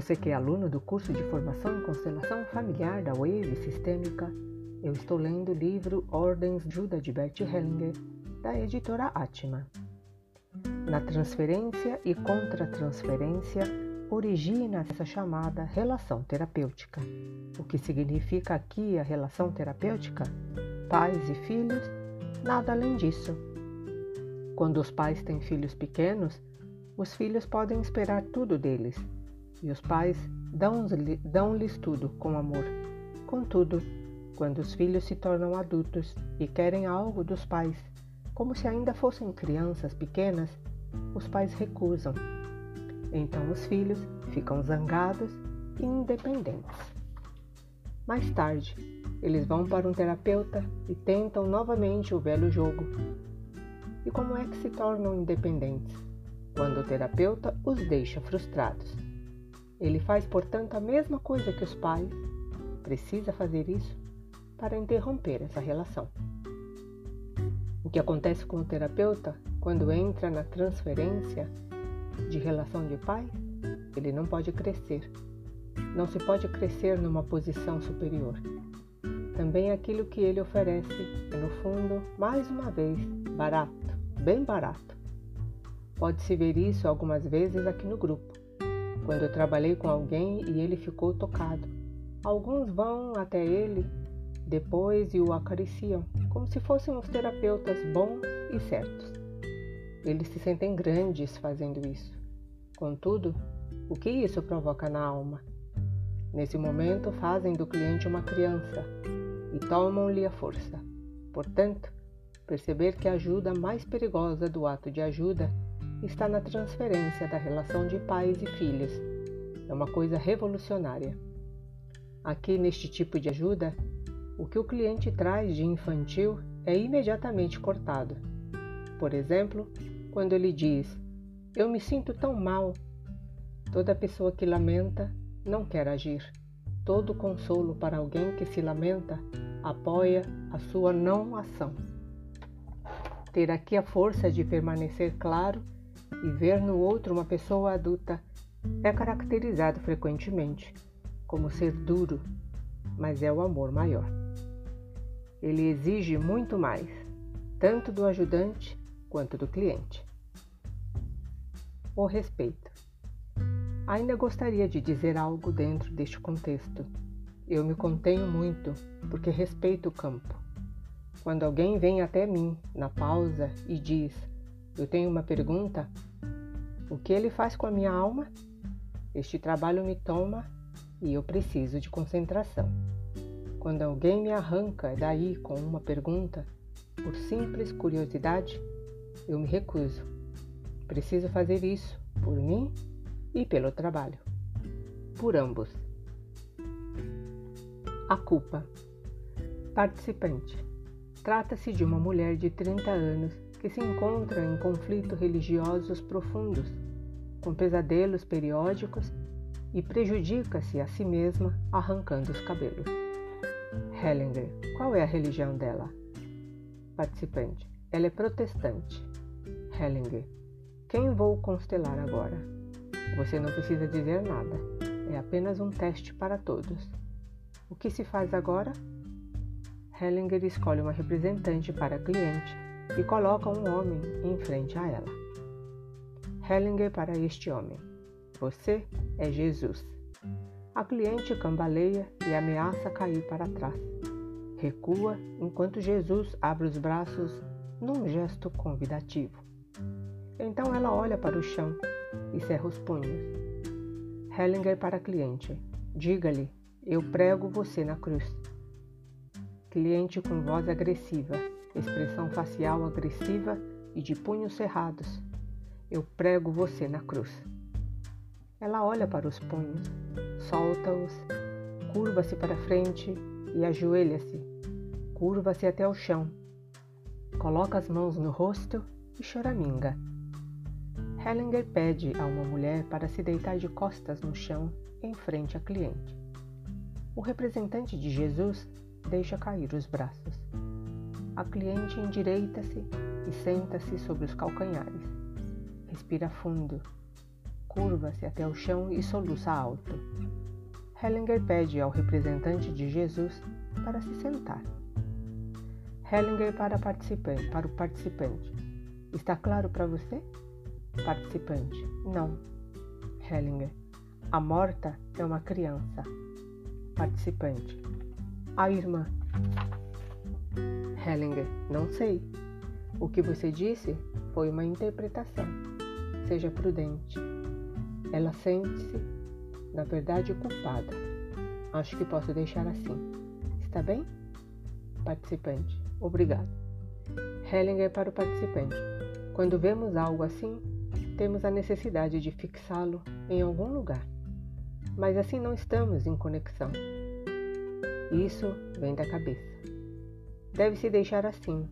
Você que é aluno do curso de formação em constelação familiar da Wave Sistêmica, eu estou lendo o livro Ordens Juda de Bert Hellinger, da editora Atma. Na transferência e contra-transferência origina essa chamada relação terapêutica. O que significa aqui a relação terapêutica? Pais e filhos, nada além disso. Quando os pais têm filhos pequenos, os filhos podem esperar tudo deles e os pais dão-lhes tudo com amor. Contudo, quando os filhos se tornam adultos e querem algo dos pais, como se ainda fossem crianças pequenas, os pais recusam. Então os filhos ficam zangados e independentes. Mais tarde, eles vão para um terapeuta e tentam novamente o velho jogo. E como é que se tornam independentes? Quando o terapeuta os deixa frustrados. Ele faz, portanto, a mesma coisa que os pais. Precisa fazer isso para interromper essa relação. O que acontece com o terapeuta quando entra na transferência de relação de pai? Ele não pode crescer. Não se pode crescer numa posição superior. Também aquilo que ele oferece é, no fundo, mais uma vez, barato, bem barato. Pode-se ver isso algumas vezes aqui no grupo quando eu trabalhei com alguém e ele ficou tocado. Alguns vão até ele depois e o acariciam, como se fossem os terapeutas bons e certos. Eles se sentem grandes fazendo isso. Contudo, o que isso provoca na alma? Nesse momento, fazem do cliente uma criança e tomam-lhe a força. Portanto, perceber que a ajuda mais perigosa do ato de ajuda está na transferência da relação de pais e filhos. É uma coisa revolucionária. Aqui, neste tipo de ajuda, o que o cliente traz de infantil é imediatamente cortado. Por exemplo, quando ele diz: Eu me sinto tão mal. Toda pessoa que lamenta não quer agir. Todo consolo para alguém que se lamenta apoia a sua não ação. Ter aqui a força de permanecer claro e ver no outro uma pessoa adulta é caracterizado frequentemente como ser duro, mas é o amor maior. Ele exige muito mais, tanto do ajudante quanto do cliente. O respeito. Ainda gostaria de dizer algo dentro deste contexto. Eu me contenho muito porque respeito o campo. Quando alguém vem até mim na pausa e diz: Eu tenho uma pergunta, o que ele faz com a minha alma? Este trabalho me toma e eu preciso de concentração. Quando alguém me arranca daí com uma pergunta, por simples curiosidade, eu me recuso. Preciso fazer isso por mim e pelo trabalho. Por ambos. A culpa. Participante. Trata-se de uma mulher de 30 anos que se encontra em conflitos religiosos profundos, com pesadelos periódicos e prejudica-se a si mesma arrancando os cabelos. Hellinger, qual é a religião dela? Participante, ela é protestante. Hellinger, quem vou constelar agora? Você não precisa dizer nada, é apenas um teste para todos. O que se faz agora? Hellinger escolhe uma representante para cliente e coloca um homem em frente a ela. Hellinger para este homem: Você é Jesus. A cliente cambaleia e ameaça cair para trás. Recua enquanto Jesus abre os braços num gesto convidativo. Então ela olha para o chão e cerra os punhos. Hellinger para a cliente: Diga-lhe, eu prego você na cruz. Cliente com voz agressiva expressão facial agressiva e de punhos cerrados. Eu prego você na cruz. Ela olha para os punhos, solta-os, curva-se para frente e ajoelha-se. Curva-se até o chão. Coloca as mãos no rosto e choraminga. Hellinger pede a uma mulher para se deitar de costas no chão em frente à cliente. O representante de Jesus deixa cair os braços. A cliente endireita-se e senta-se sobre os calcanhares. Respira fundo. curva-se até o chão e soluça alto. Hellinger pede ao representante de Jesus para se sentar. Hellinger para, participante, para o participante. Está claro para você? Participante. Não. Hellinger. A morta é uma criança. Participante. A irmã. Hellinger. Não sei. O que você disse foi uma interpretação. Seja prudente. Ela sente-se, na verdade, culpada. Acho que posso deixar assim. Está bem? Participante. Obrigado. Hellinger para o participante. Quando vemos algo assim, temos a necessidade de fixá-lo em algum lugar. Mas assim não estamos em conexão. Isso vem da cabeça. Deve-se deixar assim,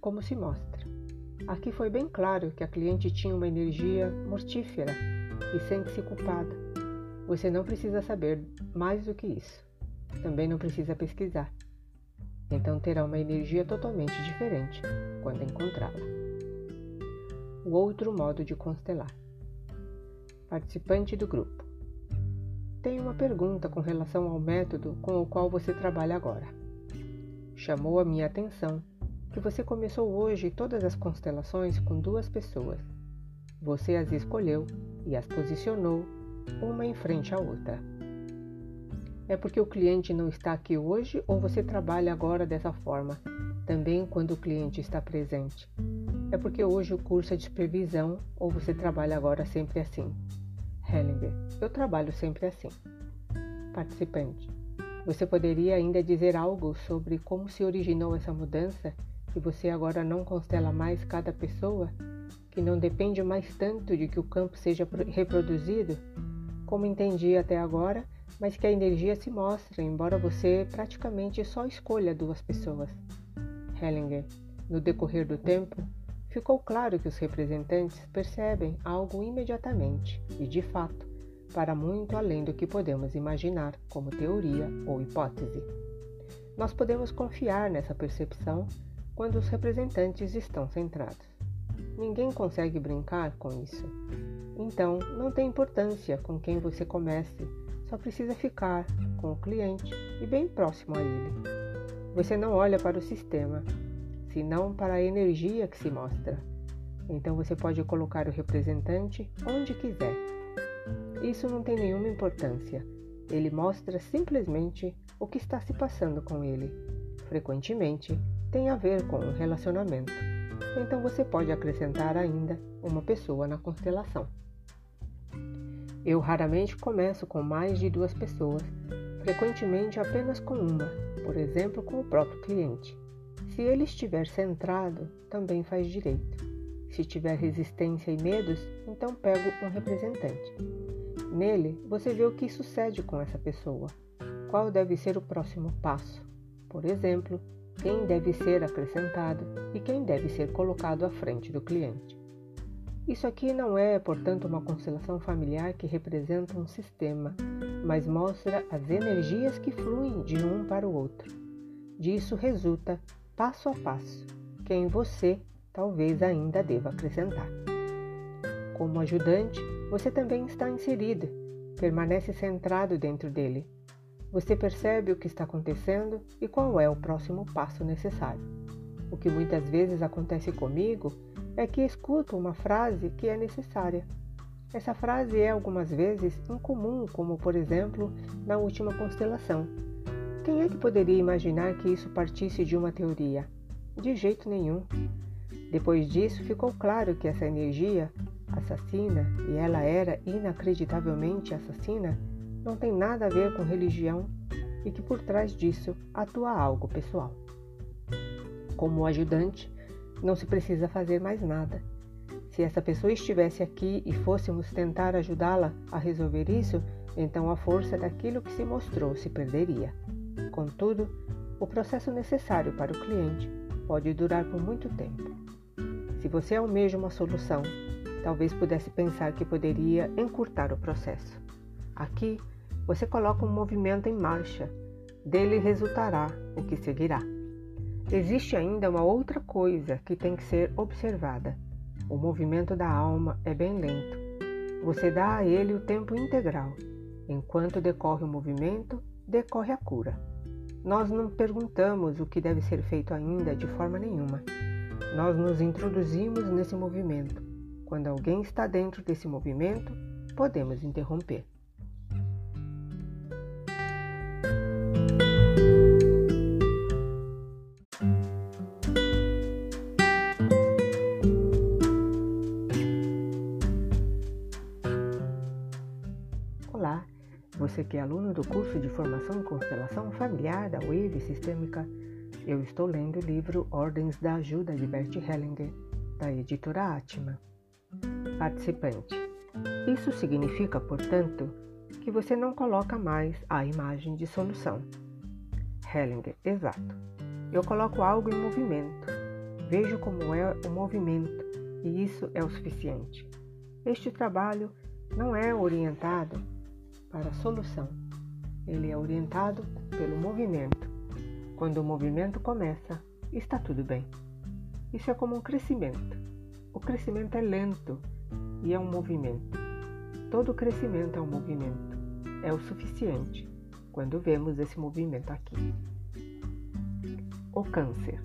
como se mostra. Aqui foi bem claro que a cliente tinha uma energia mortífera e sente-se culpada. Você não precisa saber mais do que isso. Também não precisa pesquisar. Então terá uma energia totalmente diferente quando encontrá-la. O outro modo de constelar. Participante do grupo. Tenho uma pergunta com relação ao método com o qual você trabalha agora. Chamou a minha atenção que você começou hoje todas as constelações com duas pessoas. Você as escolheu e as posicionou uma em frente à outra. É porque o cliente não está aqui hoje ou você trabalha agora dessa forma, também quando o cliente está presente? É porque hoje o curso é de supervisão ou você trabalha agora sempre assim? Hellinger, eu trabalho sempre assim. Participante, você poderia ainda dizer algo sobre como se originou essa mudança que você agora não constela mais cada pessoa, que não depende mais tanto de que o campo seja reproduzido, como entendi até agora, mas que a energia se mostra, embora você praticamente só escolha duas pessoas. Hellinger, no decorrer do tempo, ficou claro que os representantes percebem algo imediatamente e, de fato, para muito além do que podemos imaginar como teoria ou hipótese. Nós podemos confiar nessa percepção quando os representantes estão centrados. Ninguém consegue brincar com isso. Então, não tem importância com quem você comece, só precisa ficar com o cliente e bem próximo a ele. Você não olha para o sistema, senão para a energia que se mostra. Então você pode colocar o representante onde quiser. Isso não tem nenhuma importância. Ele mostra simplesmente o que está se passando com ele. Frequentemente, tem a ver com um relacionamento. Então você pode acrescentar ainda uma pessoa na constelação. Eu raramente começo com mais de duas pessoas, frequentemente apenas com uma, por exemplo, com o próprio cliente. Se ele estiver centrado, também faz direito. Se tiver resistência e medos, então pego um representante. Nele, você vê o que sucede com essa pessoa, qual deve ser o próximo passo. Por exemplo, quem deve ser acrescentado e quem deve ser colocado à frente do cliente. Isso aqui não é, portanto, uma constelação familiar que representa um sistema, mas mostra as energias que fluem de um para o outro. Disso resulta, passo a passo, quem você talvez ainda deva acrescentar. Como ajudante, você também está inserido, permanece centrado dentro dele, você percebe o que está acontecendo e qual é o próximo passo necessário. O que muitas vezes acontece comigo é que escuto uma frase que é necessária. Essa frase é algumas vezes incomum, como por exemplo na última constelação. Quem é que poderia imaginar que isso partisse de uma teoria? De jeito nenhum. Depois disso, ficou claro que essa energia assassina, e ela era inacreditavelmente assassina, não tem nada a ver com religião e que por trás disso atua algo pessoal. Como ajudante, não se precisa fazer mais nada. Se essa pessoa estivesse aqui e fôssemos tentar ajudá-la a resolver isso, então a força daquilo que se mostrou se perderia. Contudo, o processo necessário para o cliente pode durar por muito tempo. Se você almeja uma solução, talvez pudesse pensar que poderia encurtar o processo. Aqui, você coloca um movimento em marcha, dele resultará o que seguirá. Existe ainda uma outra coisa que tem que ser observada. O movimento da alma é bem lento. Você dá a ele o tempo integral. Enquanto decorre o movimento, decorre a cura. Nós não perguntamos o que deve ser feito ainda de forma nenhuma. Nós nos introduzimos nesse movimento. Quando alguém está dentro desse movimento, podemos interromper. Olá, você que é aluno do curso de formação em constelação familiar da Wave Sistêmica, eu estou lendo o livro Ordens da Ajuda de Bert Hellinger, da editora Atma. Participante. Isso significa, portanto, que você não coloca mais a imagem de solução. Hellinger, exato. Eu coloco algo em movimento. Vejo como é o movimento e isso é o suficiente. Este trabalho não é orientado para a solução. Ele é orientado pelo movimento. Quando o movimento começa, está tudo bem. Isso é como um crescimento. Crescimento é lento e é um movimento. Todo crescimento é um movimento. É o suficiente quando vemos esse movimento aqui. O câncer.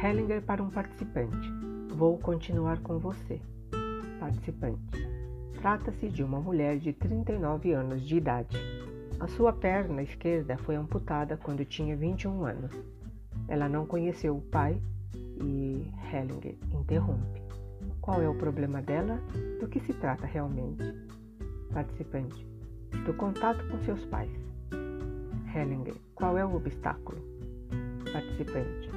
Hellinger para um participante. Vou continuar com você. Participante. Trata-se de uma mulher de 39 anos de idade. A sua perna esquerda foi amputada quando tinha 21 anos. Ela não conheceu o pai e Hellinger interrompe. Qual é o problema dela? Do que se trata realmente? Participante. Do contato com seus pais. Hellinger. Qual é o obstáculo? Participante.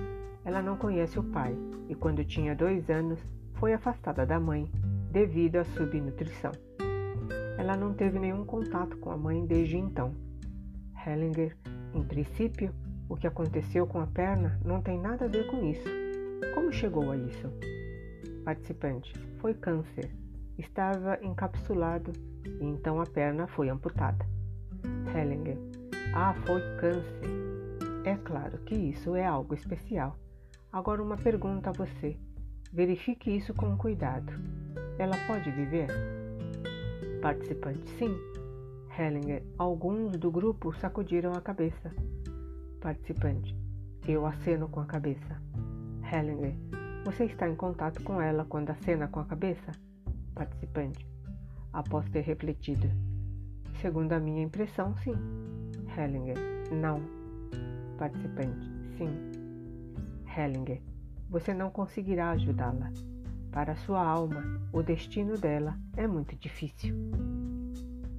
Ela não conhece o pai e, quando tinha dois anos, foi afastada da mãe devido à subnutrição. Ela não teve nenhum contato com a mãe desde então. Hellinger, em princípio, o que aconteceu com a perna não tem nada a ver com isso. Como chegou a isso? Participante: Foi câncer. Estava encapsulado e então a perna foi amputada. Hellinger: Ah, foi câncer. É claro que isso é algo especial. Agora, uma pergunta a você. Verifique isso com cuidado. Ela pode viver? Participante: Sim. Hellinger: Alguns do grupo sacudiram a cabeça. Participante: Eu aceno com a cabeça. Hellinger: Você está em contato com ela quando acena com a cabeça? Participante: Após ter refletido. Segundo a minha impressão, sim. Hellinger: Não. Participante: Sim. Hellinger: Você não conseguirá ajudá-la. Para sua alma, o destino dela é muito difícil.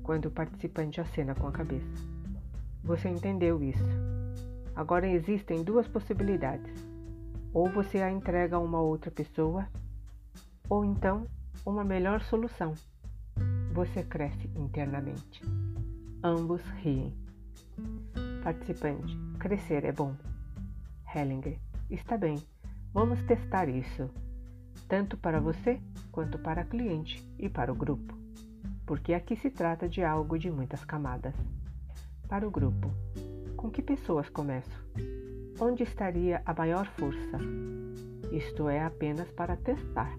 Quando o participante acena com a cabeça. Você entendeu isso. Agora existem duas possibilidades. Ou você a entrega a uma outra pessoa, ou então uma melhor solução. Você cresce internamente. Ambos riem. Participante: Crescer é bom. Hellinger: Está bem. Vamos testar isso tanto para você quanto para a cliente e para o grupo, porque aqui se trata de algo de muitas camadas. Para o grupo, com que pessoas começo? Onde estaria a maior força? Isto é apenas para testar.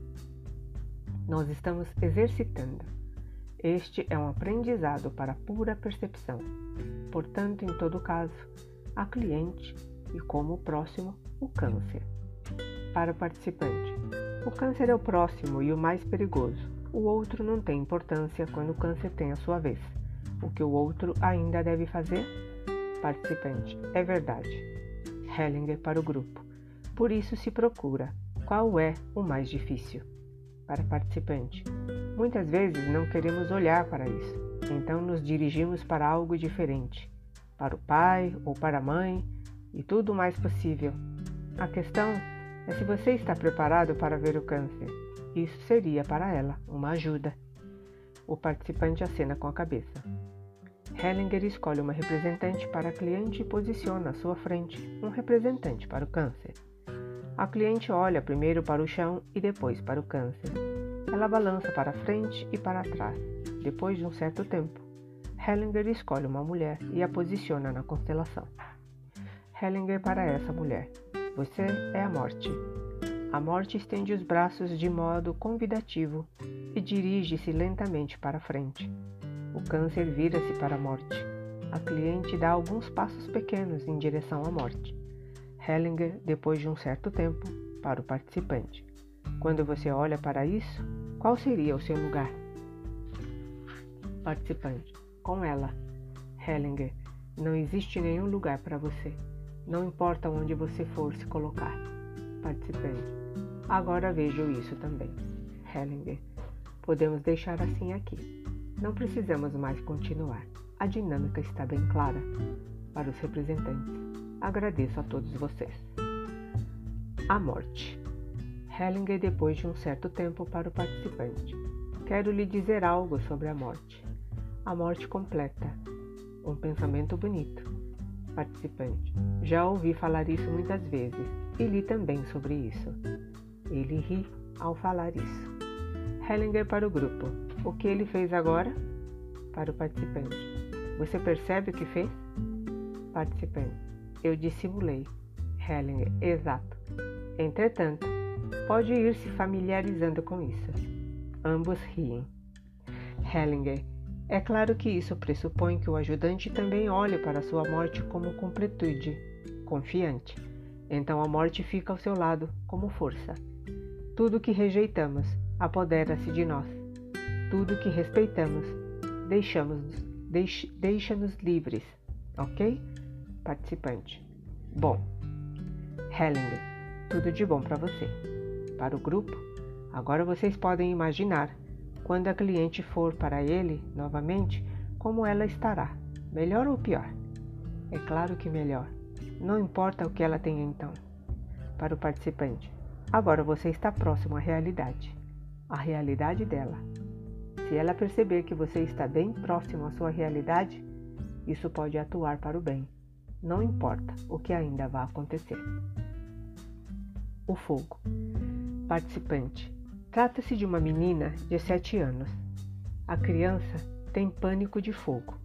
Nós estamos exercitando. Este é um aprendizado para pura percepção. Portanto, em todo caso, a cliente e como próximo, o câncer. Para o participante, o câncer é o próximo e o mais perigoso. O outro não tem importância quando o câncer tem a sua vez. O que o outro ainda deve fazer? Participante: É verdade. Hellinger para o grupo. Por isso se procura qual é o mais difícil. Para participante: Muitas vezes não queremos olhar para isso, então nos dirigimos para algo diferente, para o pai ou para a mãe e tudo o mais possível. A questão é se você está preparado para ver o câncer. Isso seria para ela uma ajuda. O participante acena com a cabeça. Hellinger escolhe uma representante para a cliente e posiciona à sua frente um representante para o câncer. A cliente olha primeiro para o chão e depois para o câncer. Ela balança para frente e para trás. Depois de um certo tempo, Hellinger escolhe uma mulher e a posiciona na constelação. Hellinger para essa mulher. Você é a morte. A morte estende os braços de modo convidativo e dirige-se lentamente para frente. O câncer vira-se para a morte. A cliente dá alguns passos pequenos em direção à morte. Hellinger, depois de um certo tempo, para o participante. Quando você olha para isso, qual seria o seu lugar? Participante. Com ela. Hellinger. Não existe nenhum lugar para você. Não importa onde você for se colocar. Participante. Agora vejo isso também. Hellinger. Podemos deixar assim aqui. Não precisamos mais continuar. A dinâmica está bem clara. Para os representantes, agradeço a todos vocês. A morte. Hellinger, depois de um certo tempo, para o participante. Quero lhe dizer algo sobre a morte. A morte completa. Um pensamento bonito. Participante. Já ouvi falar isso muitas vezes e li também sobre isso. Ele ri ao falar isso. Hellinger para o grupo. O que ele fez agora? Para o participante. Você percebe o que fez? Participante. Eu dissimulei. Hellinger. Exato. Entretanto, pode ir se familiarizando com isso. Ambos riem. Hellinger. É claro que isso pressupõe que o ajudante também olhe para sua morte como completude, confiante. Então a morte fica ao seu lado como força. Tudo que rejeitamos apodera-se de nós. Tudo que respeitamos deixamos deixa, deixa-nos livres, ok? Participante. Bom, Hellinger, tudo de bom para você. Para o grupo, agora vocês podem imaginar quando a cliente for para ele novamente, como ela estará, melhor ou pior? É claro que melhor. Não importa o que ela tenha então. Para o participante, agora você está próximo à realidade, a realidade dela. Se ela perceber que você está bem próximo à sua realidade, isso pode atuar para o bem. Não importa o que ainda vá acontecer. O fogo. Participante. Trata-se de uma menina de 7 anos. A criança tem pânico de fogo.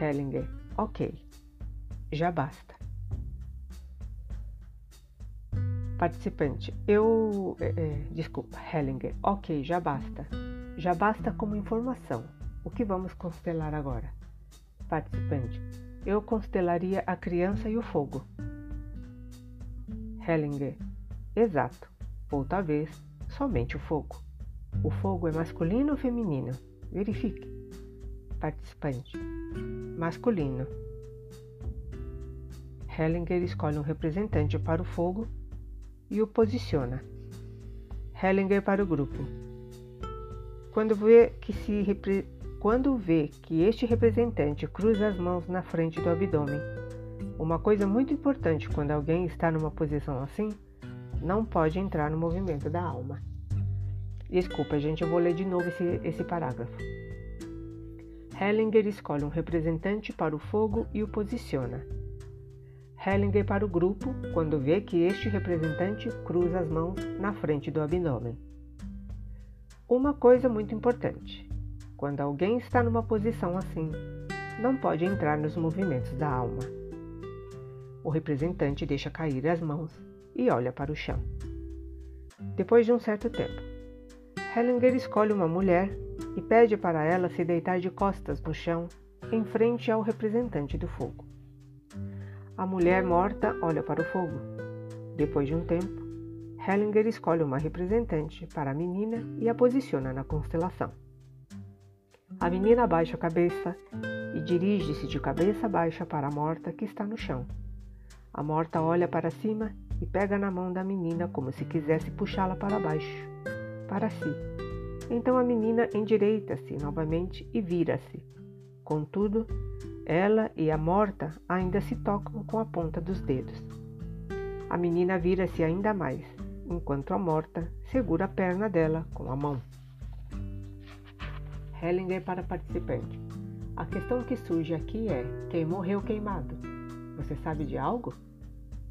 Hellinger, ok, já basta. Participante, eu. É, é, desculpa, Hellinger, ok, já basta. Já basta como informação. O que vamos constelar agora? Participante, eu constelaria a criança e o fogo. Hellinger, exato ou talvez somente o fogo. O fogo é masculino ou feminino? Verifique. Participante: masculino. Hellinger escolhe um representante para o fogo e o posiciona. Hellinger para o grupo. Quando vê que se repre... quando vê que este representante cruza as mãos na frente do abdômen, uma coisa muito importante quando alguém está numa posição assim não pode entrar no movimento da alma. Desculpa, gente, eu vou ler de novo esse, esse parágrafo. Hellinger escolhe um representante para o fogo e o posiciona. Hellinger para o grupo quando vê que este representante cruza as mãos na frente do abdômen. Uma coisa muito importante: quando alguém está numa posição assim, não pode entrar nos movimentos da alma. O representante deixa cair as mãos e olha para o chão. Depois de um certo tempo, Hellinger escolhe uma mulher e pede para ela se deitar de costas no chão em frente ao representante do fogo. A mulher morta olha para o fogo. Depois de um tempo, Hellinger escolhe uma representante para a menina e a posiciona na constelação. A menina abaixa a cabeça e dirige-se de cabeça baixa para a morta que está no chão. A morta olha para cima e pega na mão da menina como se quisesse puxá-la para baixo, para si. Então a menina endireita-se novamente e vira-se. Contudo, ela e a morta ainda se tocam com a ponta dos dedos. A menina vira-se ainda mais, enquanto a morta segura a perna dela com a mão. Hellinger para participante. A questão que surge aqui é: quem morreu queimado? Você sabe de algo?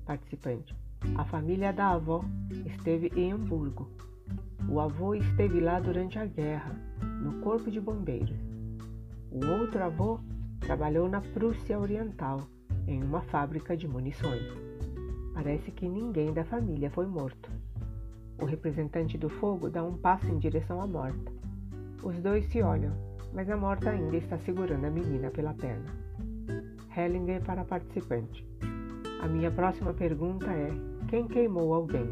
Participante. A família da avó esteve em Hamburgo. O avô esteve lá durante a guerra, no Corpo de Bombeiros. O outro avô trabalhou na Prússia Oriental, em uma fábrica de munições. Parece que ninguém da família foi morto. O representante do fogo dá um passo em direção à morta. Os dois se olham, mas a morta ainda está segurando a menina pela perna. Hellinger para a participante. A minha próxima pergunta é: quem queimou alguém?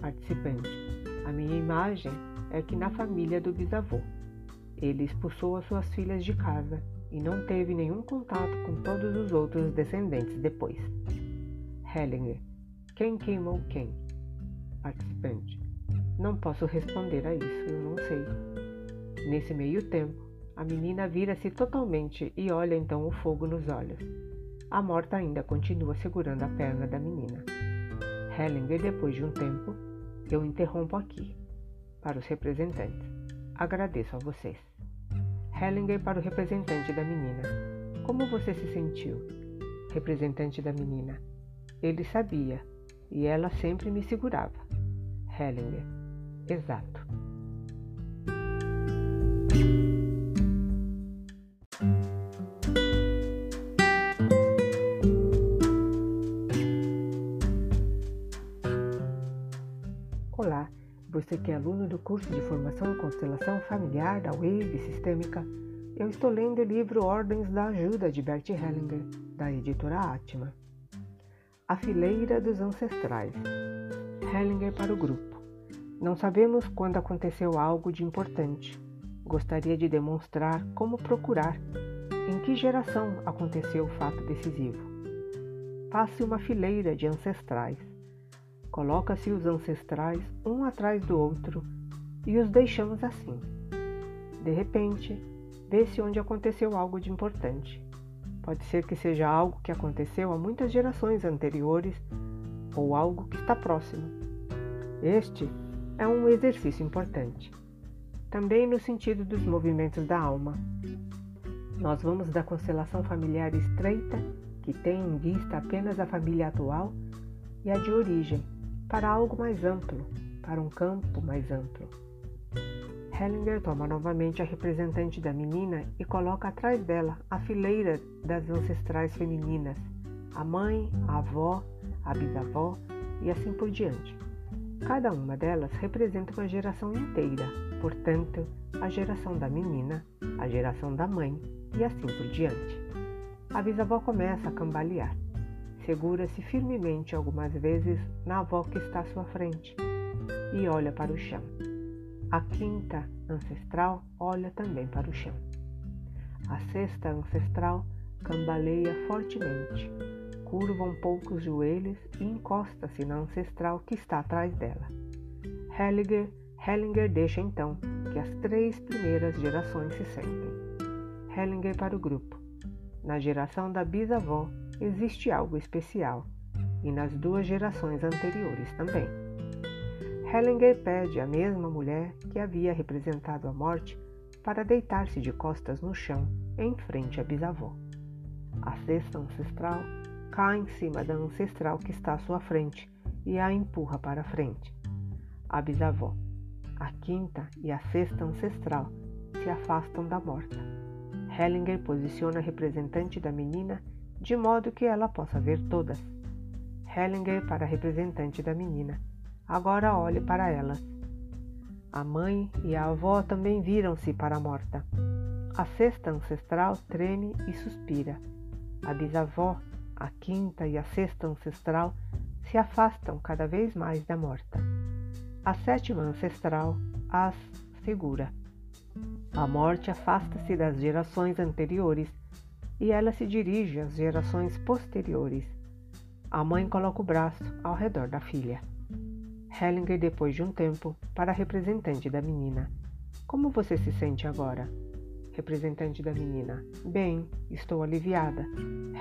Participante. A minha imagem é que na família do bisavô. Ele expulsou as suas filhas de casa e não teve nenhum contato com todos os outros descendentes depois. Hellinger. Quem queimou quem? Participante. Não posso responder a isso, eu não sei. Nesse meio tempo, a menina vira-se totalmente e olha então o fogo nos olhos. A morta ainda continua segurando a perna da menina. Hellinger, depois de um tempo, eu interrompo aqui. Para os representantes. Agradeço a vocês. Hellinger para o representante da menina. Como você se sentiu? Representante da menina. Ele sabia, e ela sempre me segurava. Hellinger. Exato. Aluno do curso de formação em constelação familiar da Wave Sistêmica, eu estou lendo o livro Ordens da Ajuda de Bert Hellinger, da editora Atma. A Fileira dos Ancestrais. Hellinger para o grupo. Não sabemos quando aconteceu algo de importante. Gostaria de demonstrar como procurar em que geração aconteceu o fato decisivo. Passe uma fileira de ancestrais Coloca-se os ancestrais um atrás do outro e os deixamos assim. De repente, vê-se onde aconteceu algo de importante. Pode ser que seja algo que aconteceu há muitas gerações anteriores ou algo que está próximo. Este é um exercício importante. Também no sentido dos movimentos da alma. Nós vamos da constelação familiar estreita, que tem em vista apenas a família atual, e a de origem, para algo mais amplo, para um campo mais amplo. Hellinger toma novamente a representante da menina e coloca atrás dela a fileira das ancestrais femininas, a mãe, a avó, a bisavó e assim por diante. Cada uma delas representa uma geração inteira, portanto, a geração da menina, a geração da mãe e assim por diante. A bisavó começa a cambalear. Segura-se firmemente algumas vezes na avó que está à sua frente e olha para o chão. A quinta ancestral olha também para o chão. A sexta ancestral cambaleia fortemente, curva um pouco os joelhos e encosta-se na ancestral que está atrás dela. Hellinger, Hellinger deixa então que as três primeiras gerações se sentem. Hellinger para o grupo. Na geração da bisavó, existe algo especial, e nas duas gerações anteriores também. Hellinger pede à mesma mulher que havia representado a morte para deitar-se de costas no chão, em frente à bisavó. A sexta ancestral cai em cima da ancestral que está à sua frente e a empurra para frente. A bisavó, a quinta e a sexta ancestral se afastam da morta. Hellinger posiciona a representante da menina de modo que ela possa ver todas. Hellinger para a representante da menina. Agora olhe para elas. A mãe e a avó também viram-se para a morta. A sexta ancestral treme e suspira. A bisavó, a quinta e a sexta ancestral se afastam cada vez mais da morta. A sétima ancestral as segura. A morte afasta-se das gerações anteriores e ela se dirige às gerações posteriores. A mãe coloca o braço ao redor da filha. Hellinger, depois de um tempo, para a representante da menina. Como você se sente agora? Representante da menina. Bem, estou aliviada.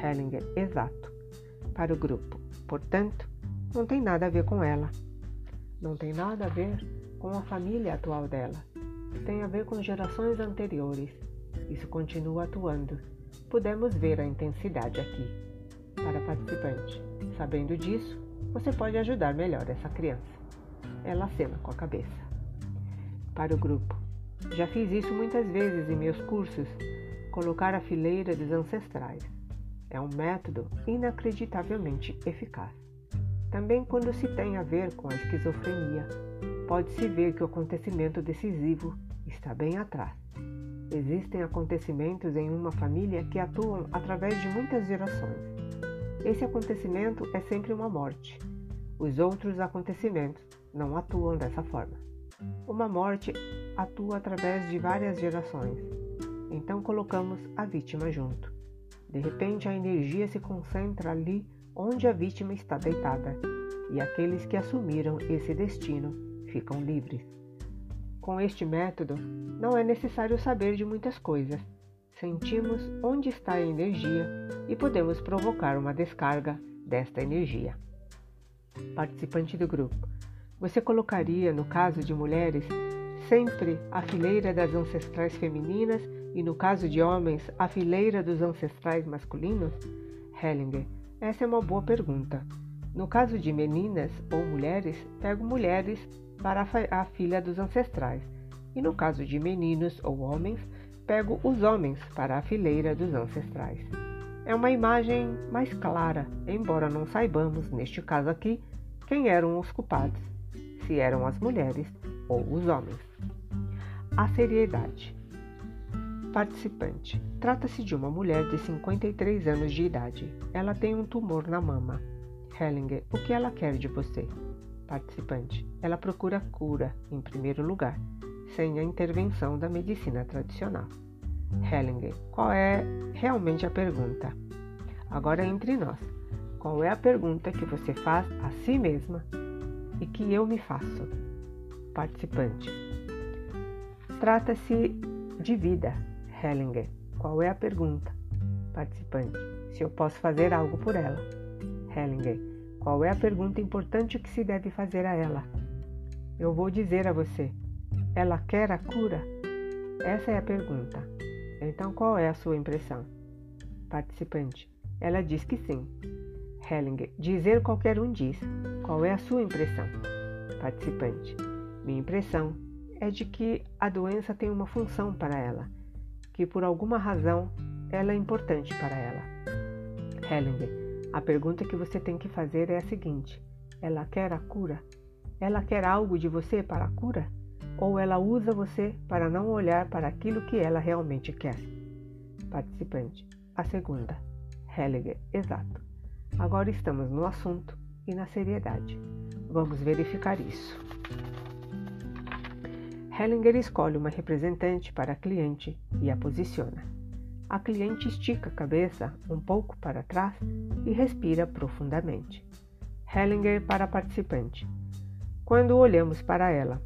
Hellinger, exato. Para o grupo. Portanto, não tem nada a ver com ela. Não tem nada a ver com a família atual dela. Tem a ver com gerações anteriores. Isso continua atuando Podemos ver a intensidade aqui. Para participante, sabendo disso, você pode ajudar melhor essa criança. Ela acena com a cabeça. Para o grupo, já fiz isso muitas vezes em meus cursos, colocar a fileira dos ancestrais. É um método inacreditavelmente eficaz. Também quando se tem a ver com a esquizofrenia, pode-se ver que o acontecimento decisivo está bem atrás. Existem acontecimentos em uma família que atuam através de muitas gerações. Esse acontecimento é sempre uma morte. Os outros acontecimentos não atuam dessa forma. Uma morte atua através de várias gerações. Então colocamos a vítima junto. De repente a energia se concentra ali onde a vítima está deitada, e aqueles que assumiram esse destino ficam livres. Com este método, não é necessário saber de muitas coisas. Sentimos onde está a energia e podemos provocar uma descarga desta energia. Participante do grupo. Você colocaria, no caso de mulheres, sempre a fileira das ancestrais femininas e, no caso de homens, a fileira dos ancestrais masculinos? Hellinger. Essa é uma boa pergunta. No caso de meninas ou mulheres, pego mulheres para a filha dos ancestrais. E no caso de meninos ou homens, pego os homens para a fileira dos ancestrais. É uma imagem mais clara, embora não saibamos, neste caso aqui, quem eram os culpados, se eram as mulheres ou os homens. A seriedade. Participante: Trata-se de uma mulher de 53 anos de idade. Ela tem um tumor na mama. Hellinger: O que ela quer de você? Participante: Ela procura cura, em primeiro lugar, sem a intervenção da medicina tradicional. Hellinger: Qual é realmente a pergunta? Agora entre nós. Qual é a pergunta que você faz a si mesma e que eu me faço? Participante: Trata-se de vida, Hellinger. Qual é a pergunta? Participante. Se eu posso fazer algo por ela. Hellinger. Qual é a pergunta importante que se deve fazer a ela? Eu vou dizer a você. Ela quer a cura? Essa é a pergunta. Então qual é a sua impressão? Participante. Ela diz que sim. Hellinger. Dizer qualquer um diz. Qual é a sua impressão? Participante. Minha impressão é de que a doença tem uma função para ela que por alguma razão ela é importante para ela. Hellinger, a pergunta que você tem que fazer é a seguinte: ela quer a cura? Ela quer algo de você para a cura? Ou ela usa você para não olhar para aquilo que ela realmente quer? Participante: a segunda. Hellinger, exato. Agora estamos no assunto e na seriedade. Vamos verificar isso. Hellinger escolhe uma representante para a cliente e a posiciona. A cliente estica a cabeça um pouco para trás e respira profundamente. Hellinger para a participante. Quando olhamos para ela,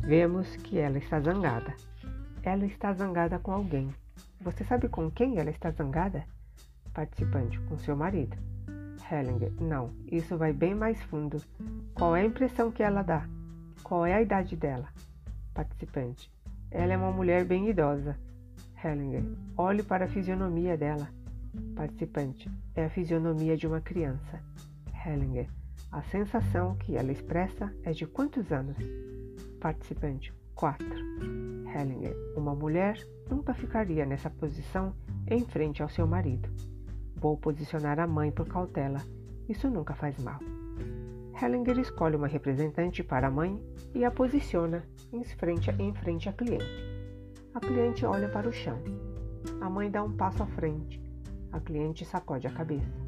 vemos que ela está zangada. Ela está zangada com alguém. Você sabe com quem ela está zangada? Participante, com seu marido. Hellinger, não, isso vai bem mais fundo. Qual é a impressão que ela dá? Qual é a idade dela? Participante. Ela é uma mulher bem idosa. Hellinger. Olhe para a fisionomia dela. Participante. É a fisionomia de uma criança. Hellinger. A sensação que ela expressa é de quantos anos? Participante. Quatro. Hellinger. Uma mulher nunca ficaria nessa posição em frente ao seu marido. Vou posicionar a mãe por cautela. Isso nunca faz mal. Hellinger escolhe uma representante para a mãe e a posiciona em frente, em frente à cliente. A cliente olha para o chão. A mãe dá um passo à frente. A cliente sacode a cabeça.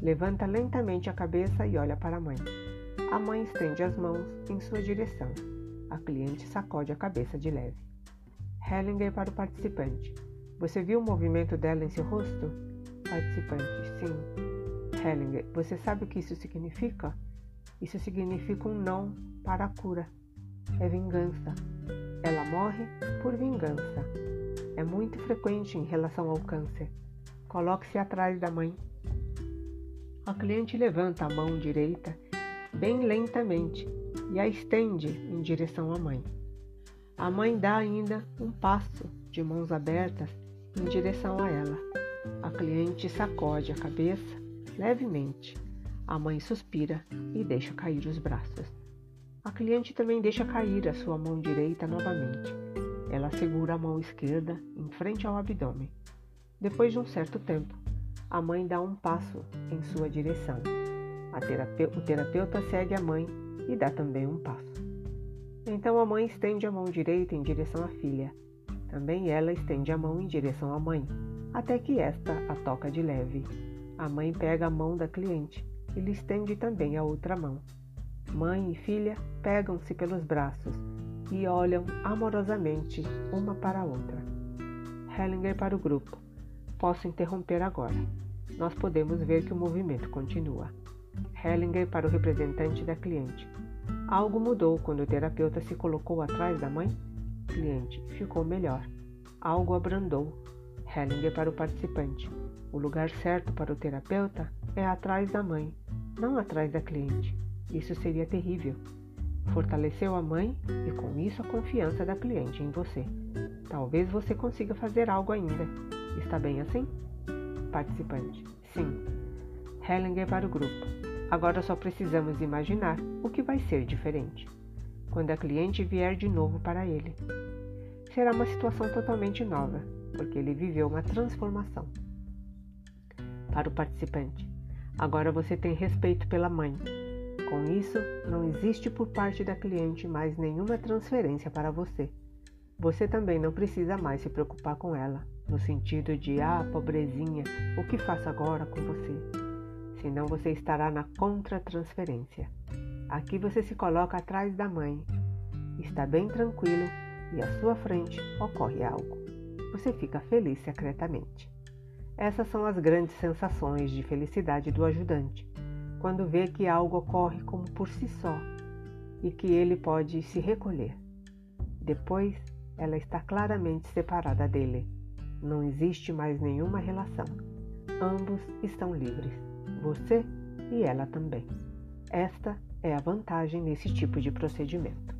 Levanta lentamente a cabeça e olha para a mãe. A mãe estende as mãos em sua direção. A cliente sacode a cabeça de leve. Hellinger para o participante. Você viu o movimento dela em seu rosto? Participante, sim. Hellinger, você sabe o que isso significa? Isso significa um não para a cura. É vingança. Ela morre por vingança. É muito frequente em relação ao câncer. Coloque-se atrás da mãe. A cliente levanta a mão direita bem lentamente e a estende em direção à mãe. A mãe dá ainda um passo de mãos abertas em direção a ela. A cliente sacode a cabeça levemente a mãe suspira e deixa cair os braços. A cliente também deixa cair a sua mão direita novamente. Ela segura a mão esquerda em frente ao abdômen. Depois de um certo tempo, a mãe dá um passo em sua direção. o terapeuta segue a mãe e dá também um passo. Então a mãe estende a mão direita em direção à filha. Também ela estende a mão em direção à mãe, até que esta a toca de leve. A mãe pega a mão da cliente e lhe estende também a outra mão. Mãe e filha pegam-se pelos braços e olham amorosamente uma para a outra. Hellinger para o grupo. Posso interromper agora. Nós podemos ver que o movimento continua. Hellinger para o representante da cliente. Algo mudou quando o terapeuta se colocou atrás da mãe? Cliente, ficou melhor. Algo abrandou. Hellinger para o participante. O lugar certo para o terapeuta é atrás da mãe, não atrás da cliente. Isso seria terrível. Fortaleceu a mãe e com isso a confiança da cliente em você. Talvez você consiga fazer algo ainda. Está bem assim? Participante. Sim. Hellinger para o grupo. Agora só precisamos imaginar o que vai ser diferente quando a cliente vier de novo para ele. Será uma situação totalmente nova, porque ele viveu uma transformação. Para o participante, agora você tem respeito pela mãe. Com isso, não existe por parte da cliente mais nenhuma transferência para você. Você também não precisa mais se preocupar com ela, no sentido de, ah, pobrezinha, o que faço agora com você? senão você estará na contra-transferência. Aqui você se coloca atrás da mãe, está bem tranquilo e à sua frente ocorre algo. Você fica feliz secretamente. Essas são as grandes sensações de felicidade do ajudante, quando vê que algo ocorre como por si só e que ele pode se recolher. Depois, ela está claramente separada dele. Não existe mais nenhuma relação. Ambos estão livres você e ela também. Esta é a vantagem nesse tipo de procedimento.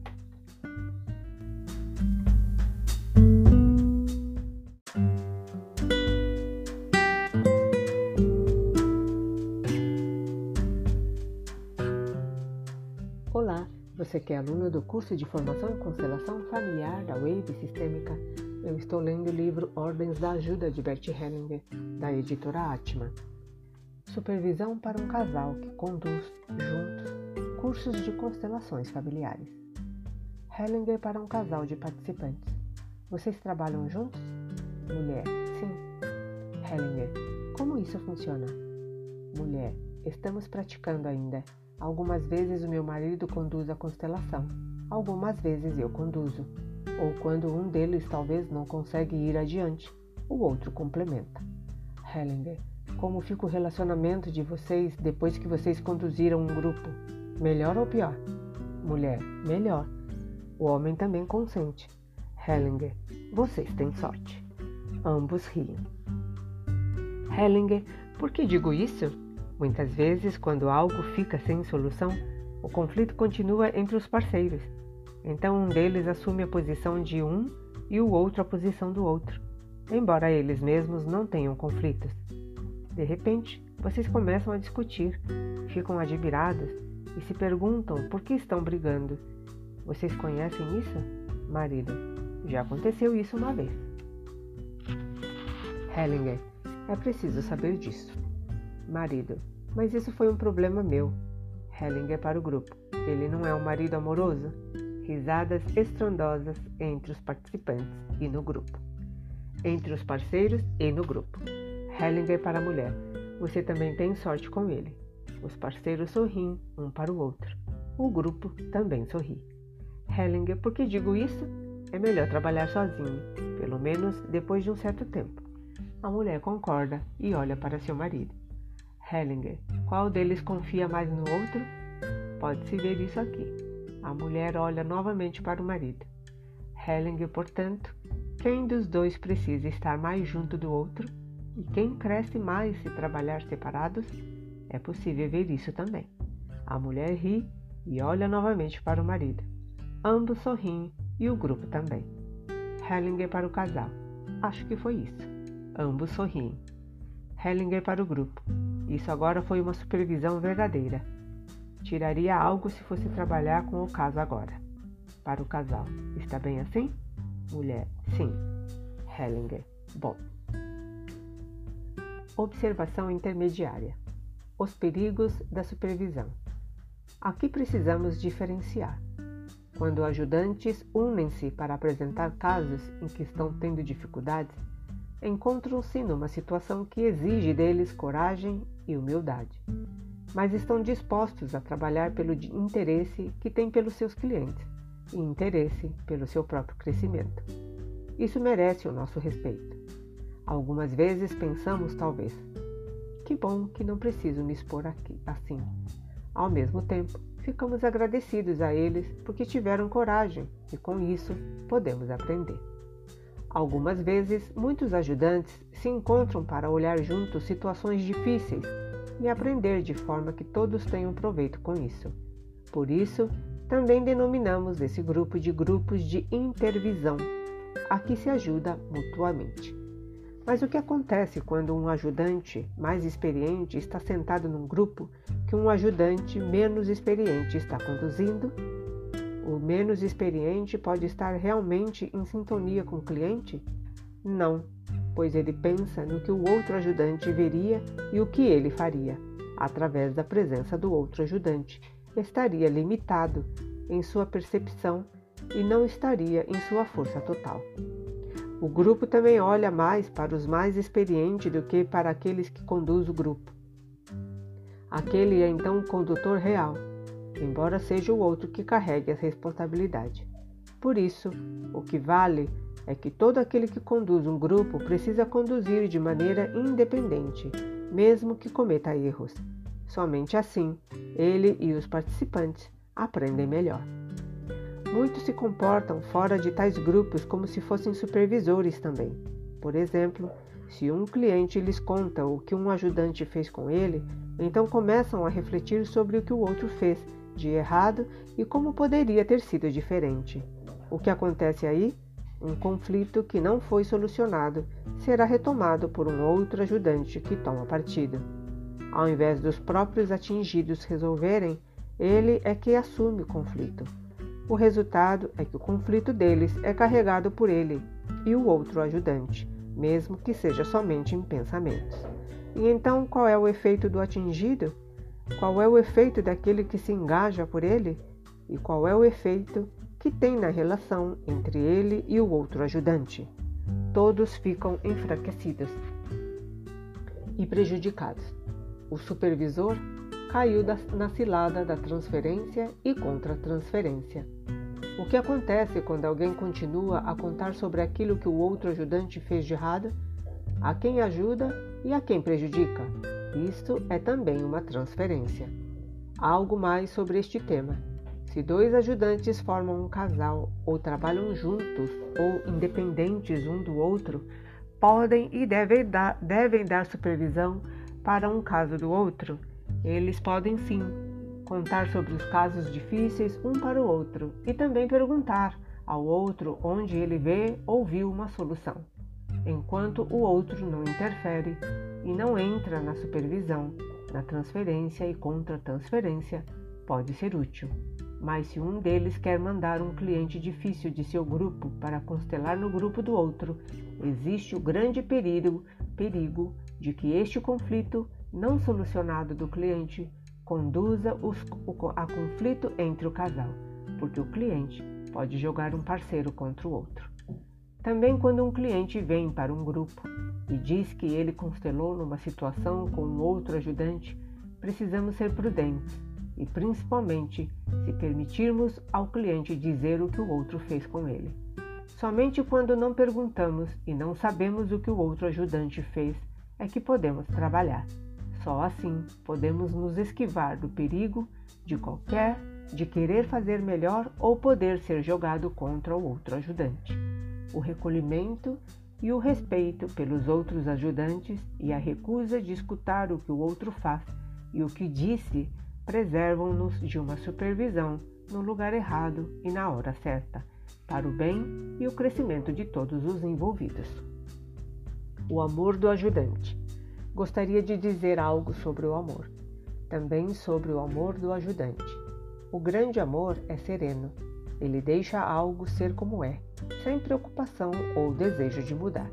Você que é aluno do curso de formação em constelação familiar da Wave Sistêmica, eu estou lendo o livro Ordens da Ajuda de Bert Hellinger, da editora Atman. Supervisão para um casal que conduz juntos cursos de constelações familiares. Hellinger para um casal de participantes. Vocês trabalham juntos? Mulher, sim. Hellinger, como isso funciona? Mulher, estamos praticando ainda. Algumas vezes o meu marido conduz a constelação, algumas vezes eu conduzo. Ou quando um deles talvez não consegue ir adiante, o outro complementa. Hellinger, como fica o relacionamento de vocês depois que vocês conduziram um grupo? Melhor ou pior? Mulher, melhor. O homem também consente. Hellinger, vocês têm sorte. Ambos riam. Hellinger, por que digo isso? Muitas vezes, quando algo fica sem solução, o conflito continua entre os parceiros. Então, um deles assume a posição de um e o outro a posição do outro, embora eles mesmos não tenham conflitos. De repente, vocês começam a discutir, ficam admirados e se perguntam por que estão brigando. Vocês conhecem isso? Marido, já aconteceu isso uma vez. Hellinger, é preciso saber disso. Marido, mas isso foi um problema meu. Hellinger para o grupo. Ele não é um marido amoroso? Risadas estrondosas entre os participantes e no grupo. Entre os parceiros e no grupo. Hellinger para a mulher. Você também tem sorte com ele. Os parceiros sorriem um para o outro. O grupo também sorri. Hellinger, por que digo isso? É melhor trabalhar sozinho, pelo menos depois de um certo tempo. A mulher concorda e olha para seu marido. Hellinger, qual deles confia mais no outro? Pode-se ver isso aqui. A mulher olha novamente para o marido. Hellinger, portanto, quem dos dois precisa estar mais junto do outro? E quem cresce mais se trabalhar separados? É possível ver isso também. A mulher ri e olha novamente para o marido. Ambos sorriem e o grupo também. Hellinger para o casal. Acho que foi isso. Ambos sorriem. Hellinger para o grupo. Isso agora foi uma supervisão verdadeira. Tiraria algo se fosse trabalhar com o caso agora. Para o casal. Está bem assim? Mulher. Sim. Hellinger. Bom. Observação intermediária. os perigos da supervisão. Aqui precisamos diferenciar. Quando ajudantes unem-se para apresentar casos em que estão tendo dificuldades, encontram-se numa situação que exige deles coragem e humildade, mas estão dispostos a trabalhar pelo interesse que têm pelos seus clientes e interesse pelo seu próprio crescimento. Isso merece o nosso respeito. Algumas vezes pensamos, talvez, que bom que não preciso me expor aqui assim. Ao mesmo tempo, ficamos agradecidos a eles porque tiveram coragem e com isso podemos aprender. Algumas vezes, muitos ajudantes se encontram para olhar juntos situações difíceis e aprender de forma que todos tenham proveito com isso. Por isso, também denominamos esse grupo de grupos de intervisão. Aqui se ajuda mutuamente. Mas o que acontece quando um ajudante mais experiente está sentado num grupo que um ajudante menos experiente está conduzindo o menos experiente pode estar realmente em sintonia com o cliente? Não, pois ele pensa no que o outro ajudante veria e o que ele faria. Através da presença do outro ajudante, estaria limitado em sua percepção e não estaria em sua força total. O grupo também olha mais para os mais experientes do que para aqueles que conduzem o grupo. Aquele é então o condutor real embora seja o outro que carregue a responsabilidade. Por isso, o que vale é que todo aquele que conduz um grupo precisa conduzir de maneira independente, mesmo que cometa erros. Somente assim, ele e os participantes aprendem melhor. Muitos se comportam fora de tais grupos como se fossem supervisores também. Por exemplo, se um cliente lhes conta o que um ajudante fez com ele, então começam a refletir sobre o que o outro fez de errado e como poderia ter sido diferente. O que acontece aí? Um conflito que não foi solucionado será retomado por um outro ajudante que toma partido. Ao invés dos próprios atingidos resolverem, ele é que assume o conflito. O resultado é que o conflito deles é carregado por ele e o outro ajudante, mesmo que seja somente em pensamentos. E então qual é o efeito do atingido? Qual é o efeito daquele que se engaja por ele? E qual é o efeito que tem na relação entre ele e o outro ajudante? Todos ficam enfraquecidos e prejudicados. O supervisor caiu na cilada da transferência e contra-transferência. O que acontece quando alguém continua a contar sobre aquilo que o outro ajudante fez de errado? A quem ajuda e a quem prejudica? Isto é também uma transferência. Algo mais sobre este tema. Se dois ajudantes formam um casal ou trabalham juntos ou independentes um do outro, podem e devem dar, devem dar supervisão para um caso do outro. Eles podem sim contar sobre os casos difíceis um para o outro e também perguntar ao outro onde ele vê ou viu uma solução enquanto o outro não interfere e não entra na supervisão, na transferência e contra-transferência, pode ser útil. Mas se um deles quer mandar um cliente difícil de seu grupo para constelar no grupo do outro, existe o grande perigo, perigo de que este conflito não solucionado do cliente conduza os, o, a conflito entre o casal, porque o cliente pode jogar um parceiro contra o outro. Também quando um cliente vem para um grupo e diz que ele constelou numa situação com um outro ajudante, precisamos ser prudentes e, principalmente, se permitirmos ao cliente dizer o que o outro fez com ele. Somente quando não perguntamos e não sabemos o que o outro ajudante fez é que podemos trabalhar. Só assim podemos nos esquivar do perigo de qualquer de querer fazer melhor ou poder ser jogado contra o outro ajudante o recolhimento e o respeito pelos outros ajudantes e a recusa de escutar o que o outro faz e o que disse preservam-nos de uma supervisão no lugar errado e na hora certa, para o bem e o crescimento de todos os envolvidos. O amor do ajudante. Gostaria de dizer algo sobre o amor, também sobre o amor do ajudante. O grande amor é sereno, ele deixa algo ser como é, sem preocupação ou desejo de mudar.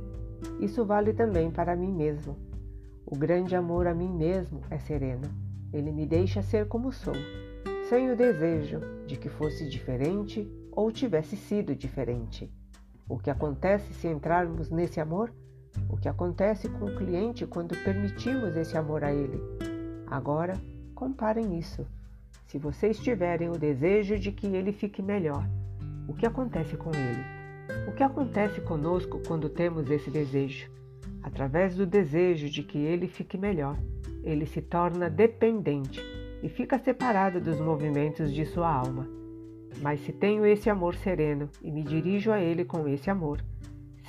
Isso vale também para mim mesmo. O grande amor a mim mesmo é sereno. Ele me deixa ser como sou, sem o desejo de que fosse diferente ou tivesse sido diferente. O que acontece se entrarmos nesse amor? O que acontece com o cliente quando permitimos esse amor a ele? Agora, comparem isso. Se vocês tiverem o desejo de que ele fique melhor, o que acontece com ele? O que acontece conosco quando temos esse desejo? Através do desejo de que ele fique melhor, ele se torna dependente e fica separado dos movimentos de sua alma. Mas se tenho esse amor sereno e me dirijo a ele com esse amor,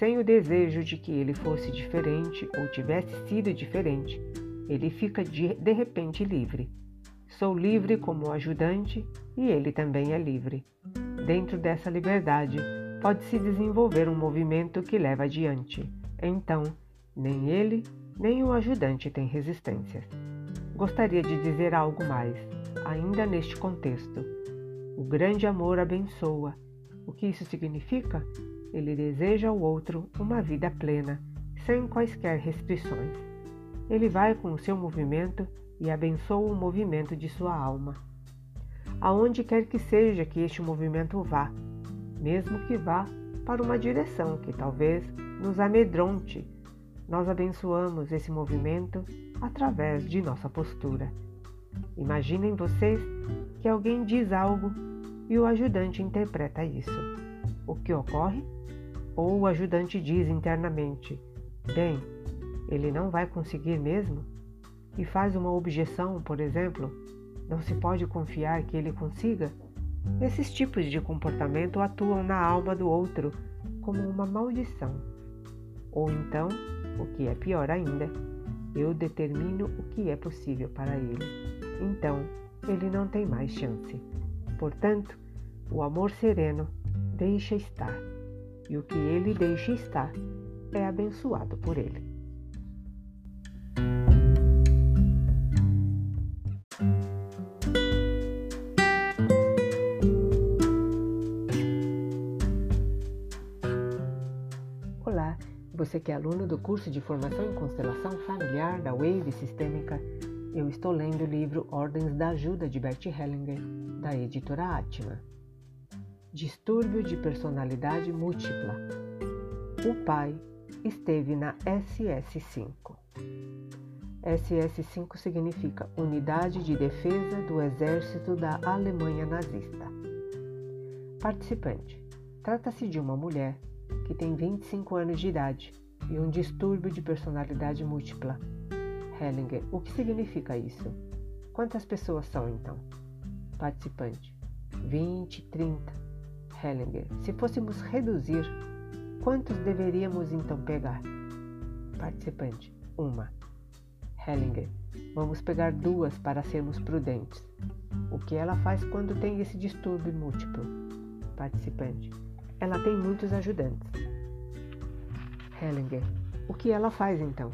sem o desejo de que ele fosse diferente ou tivesse sido diferente, ele fica de, de repente livre. Sou livre como ajudante e ele também é livre. Dentro dessa liberdade, pode-se desenvolver um movimento que leva adiante. Então, nem ele, nem o ajudante têm resistências. Gostaria de dizer algo mais, ainda neste contexto. O grande amor abençoa. O que isso significa? Ele deseja ao outro uma vida plena, sem quaisquer restrições. Ele vai com o seu movimento e abençoa o movimento de sua alma. Aonde quer que seja que este movimento vá, mesmo que vá para uma direção que talvez nos amedronte, nós abençoamos esse movimento através de nossa postura. Imaginem vocês que alguém diz algo e o ajudante interpreta isso. O que ocorre? Ou o ajudante diz internamente: Bem, ele não vai conseguir mesmo? E faz uma objeção, por exemplo: Não se pode confiar que ele consiga? Esses tipos de comportamento atuam na alma do outro como uma maldição. Ou então, o que é pior ainda, eu determino o que é possível para ele. Então, ele não tem mais chance. Portanto, o amor sereno deixa estar, e o que ele deixa estar é abençoado por ele. Você que é aluno do curso de formação em constelação familiar da Wave Sistêmica, eu estou lendo o livro Ordens da Ajuda de Bert Hellinger, da editora Atma. Distúrbio de personalidade múltipla. O pai esteve na SS5. SS5 significa Unidade de Defesa do Exército da Alemanha Nazista. Participante: trata-se de uma mulher que tem 25 anos de idade e um distúrbio de personalidade múltipla. Hellinger, o que significa isso? Quantas pessoas são então? Participante: 20, 30. Hellinger, se fôssemos reduzir, quantos deveríamos então pegar? Participante: uma. Hellinger, vamos pegar duas para sermos prudentes. O que ela faz quando tem esse distúrbio múltiplo? Participante: ela tem muitos ajudantes. Hellinger. O que ela faz então?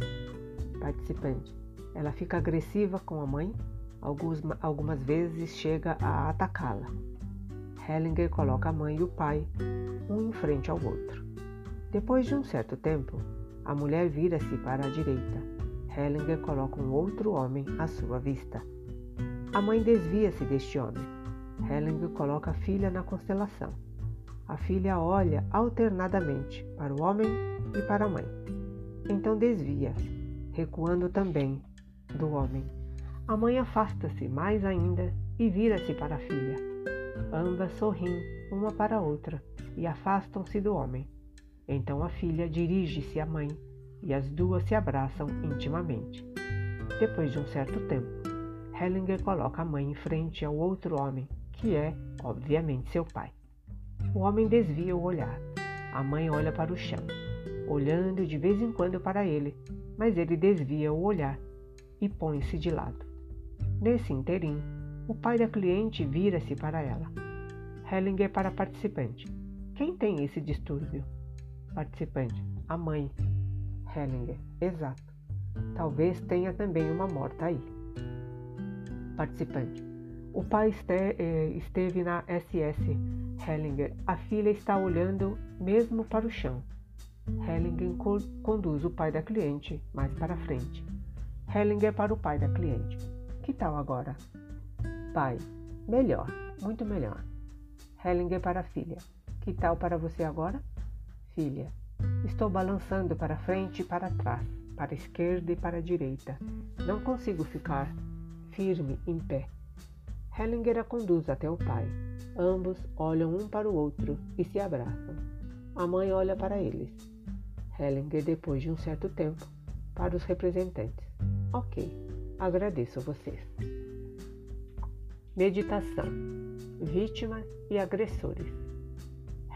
Participante. Ela fica agressiva com a mãe, alguns, algumas vezes chega a atacá-la. Hellinger coloca a mãe e o pai, um em frente ao outro. Depois de um certo tempo, a mulher vira-se para a direita. Hellinger coloca um outro homem à sua vista. A mãe desvia-se deste homem. Hellinger coloca a filha na constelação. A filha olha alternadamente para o homem e para a mãe. Então desvia, recuando também do homem. A mãe afasta-se mais ainda e vira-se para a filha. Ambas sorriem uma para a outra e afastam-se do homem. Então a filha dirige-se à mãe e as duas se abraçam intimamente. Depois de um certo tempo, Hellinger coloca a mãe em frente ao outro homem, que é, obviamente, seu pai. O homem desvia o olhar. A mãe olha para o chão, olhando de vez em quando para ele, mas ele desvia o olhar e põe-se de lado. Nesse interim, o pai da cliente vira-se para ela. Hellinger para participante. Quem tem esse distúrbio? Participante. A mãe. Hellinger. Exato. Talvez tenha também uma morta aí. Participante. O pai eh, esteve na SS Hellinger. A filha está olhando mesmo para o chão. Hellinger conduz o pai da cliente mais para frente. Hellinger para o pai da cliente. Que tal agora? Pai. Melhor, muito melhor. Hellinger para a filha. Que tal para você agora? Filha. Estou balançando para frente e para trás, para a esquerda e para a direita. Não consigo ficar firme em pé. Hellinger a conduz até o pai. Ambos olham um para o outro e se abraçam. A mãe olha para eles. Hellinger, depois de um certo tempo, para os representantes. Ok, agradeço a vocês. Meditação: Vítimas e agressores.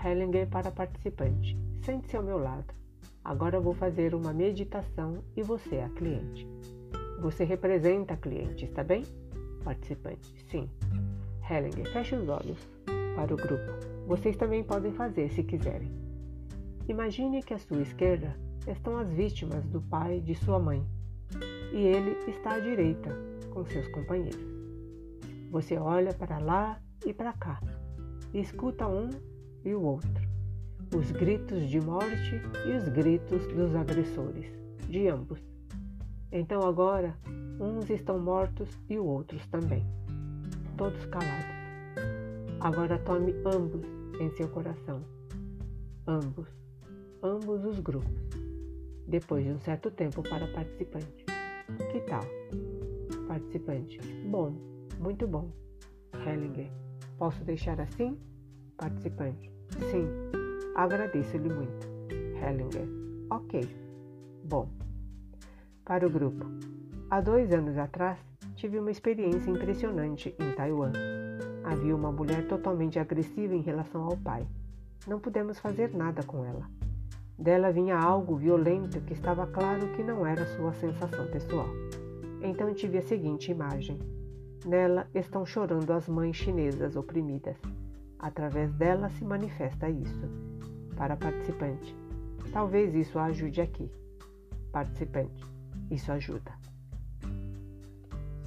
Hellinger para participante. Sente-se ao meu lado. Agora vou fazer uma meditação e você é a cliente. Você representa a cliente, está bem? Participante. Sim. Hellinger, feche os olhos. Para o grupo. Vocês também podem fazer se quiserem. Imagine que à sua esquerda estão as vítimas do pai de sua mãe e ele está à direita com seus companheiros. Você olha para lá e para cá e escuta um e o outro, os gritos de morte e os gritos dos agressores, de ambos. Então agora, uns estão mortos e outros também, todos calados. Agora tome ambos em seu coração, ambos, ambos os grupos, depois de um certo tempo para participante. Que tal? Participante. Bom, muito bom. Hellinger. Posso deixar assim? Participante. Sim. Agradeço-lhe muito. Hellinger. Ok. Bom. Para o grupo. Há dois anos atrás, tive uma experiência impressionante em Taiwan. Havia uma mulher totalmente agressiva em relação ao pai. Não pudemos fazer nada com ela. Dela vinha algo violento que estava claro que não era sua sensação pessoal. Então tive a seguinte imagem: nela estão chorando as mães chinesas oprimidas. Através dela se manifesta isso. Para participante: talvez isso a ajude aqui. Participante: isso ajuda.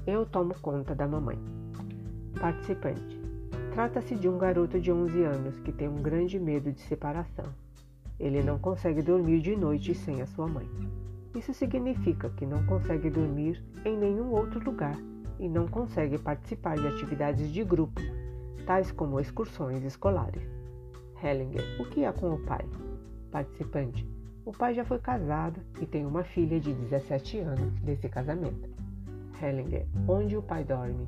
Eu tomo conta da mamãe. Participante: trata-se de um garoto de 11 anos que tem um grande medo de separação. Ele não consegue dormir de noite sem a sua mãe. Isso significa que não consegue dormir em nenhum outro lugar e não consegue participar de atividades de grupo, tais como excursões escolares. Hellinger, o que há com o pai? Participante, o pai já foi casado e tem uma filha de 17 anos desse casamento. Hellinger, onde o pai dorme?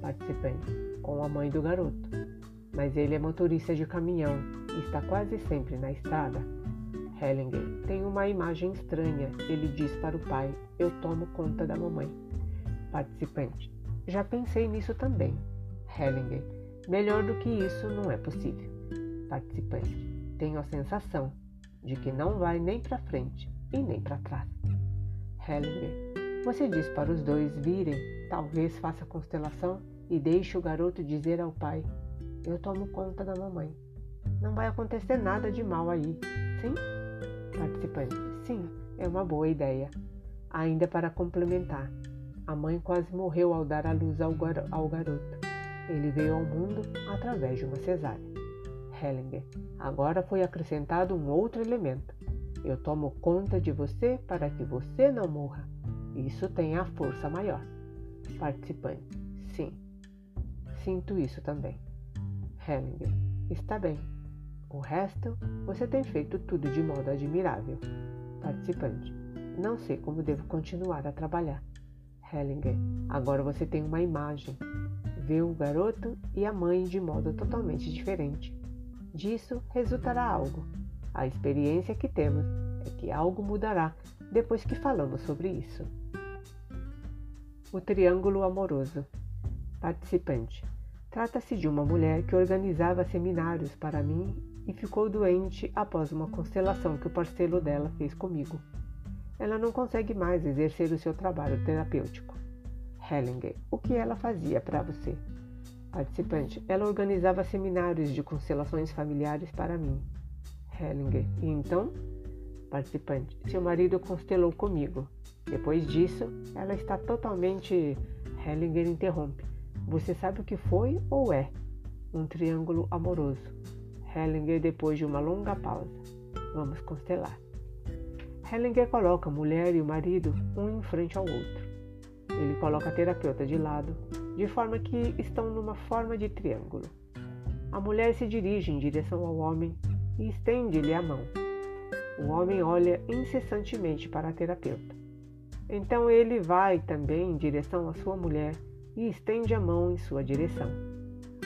Participante, com a mãe do garoto mas ele é motorista de caminhão e está quase sempre na estrada. Hellinger tem uma imagem estranha. Ele diz para o pai: Eu tomo conta da mamãe. Participante: Já pensei nisso também. Hellinger: Melhor do que isso não é possível. Participante: Tenho a sensação de que não vai nem para frente e nem para trás. Hellinger: Você diz para os dois virem, talvez faça constelação e deixe o garoto dizer ao pai eu tomo conta da mamãe. Não vai acontecer nada de mal aí, sim? Participante: Sim, é uma boa ideia. Ainda para complementar, a mãe quase morreu ao dar à luz ao, gar ao garoto. Ele veio ao mundo através de uma cesárea. Hellinger: Agora foi acrescentado um outro elemento. Eu tomo conta de você para que você não morra. Isso tem a força maior. Participante: Sim, sinto isso também. Hellinger. Está bem. O resto, você tem feito tudo de modo admirável. Participante. Não sei como devo continuar a trabalhar. Hellinger. Agora você tem uma imagem. Vê o garoto e a mãe de modo totalmente diferente. Disso resultará algo. A experiência que temos é que algo mudará depois que falamos sobre isso. O triângulo amoroso. Participante. Trata-se de uma mulher que organizava seminários para mim e ficou doente após uma constelação que o parceiro dela fez comigo. Ela não consegue mais exercer o seu trabalho terapêutico. Hellinger, o que ela fazia para você? Participante, ela organizava seminários de constelações familiares para mim. Hellinger, e então? Participante, seu marido constelou comigo. Depois disso, ela está totalmente. Hellinger interrompe. Você sabe o que foi ou é? Um triângulo amoroso. Hellinger, depois de uma longa pausa. Vamos constelar. Hellinger coloca a mulher e o marido um em frente ao outro. Ele coloca a terapeuta de lado, de forma que estão numa forma de triângulo. A mulher se dirige em direção ao homem e estende-lhe a mão. O homem olha incessantemente para a terapeuta. Então ele vai também em direção à sua mulher e estende a mão em sua direção.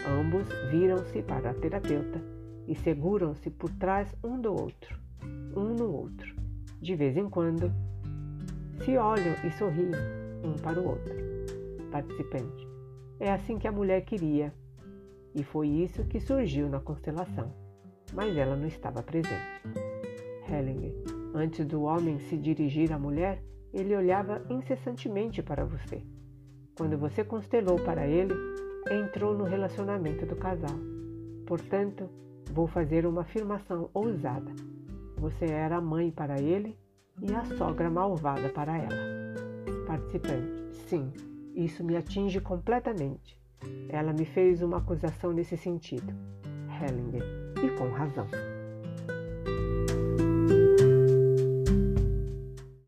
Ambos viram-se para a terapeuta e seguram-se por trás um do outro, um no outro. De vez em quando, se olham e sorriem um para o outro. Participante. É assim que a mulher queria, e foi isso que surgiu na constelação, mas ela não estava presente. Hellinger. Antes do homem se dirigir à mulher, ele olhava incessantemente para você. Quando você constelou para ele, entrou no relacionamento do casal. Portanto, vou fazer uma afirmação ousada. Você era a mãe para ele e a sogra malvada para ela. Participante: Sim, isso me atinge completamente. Ela me fez uma acusação nesse sentido. Hellinger: E com razão.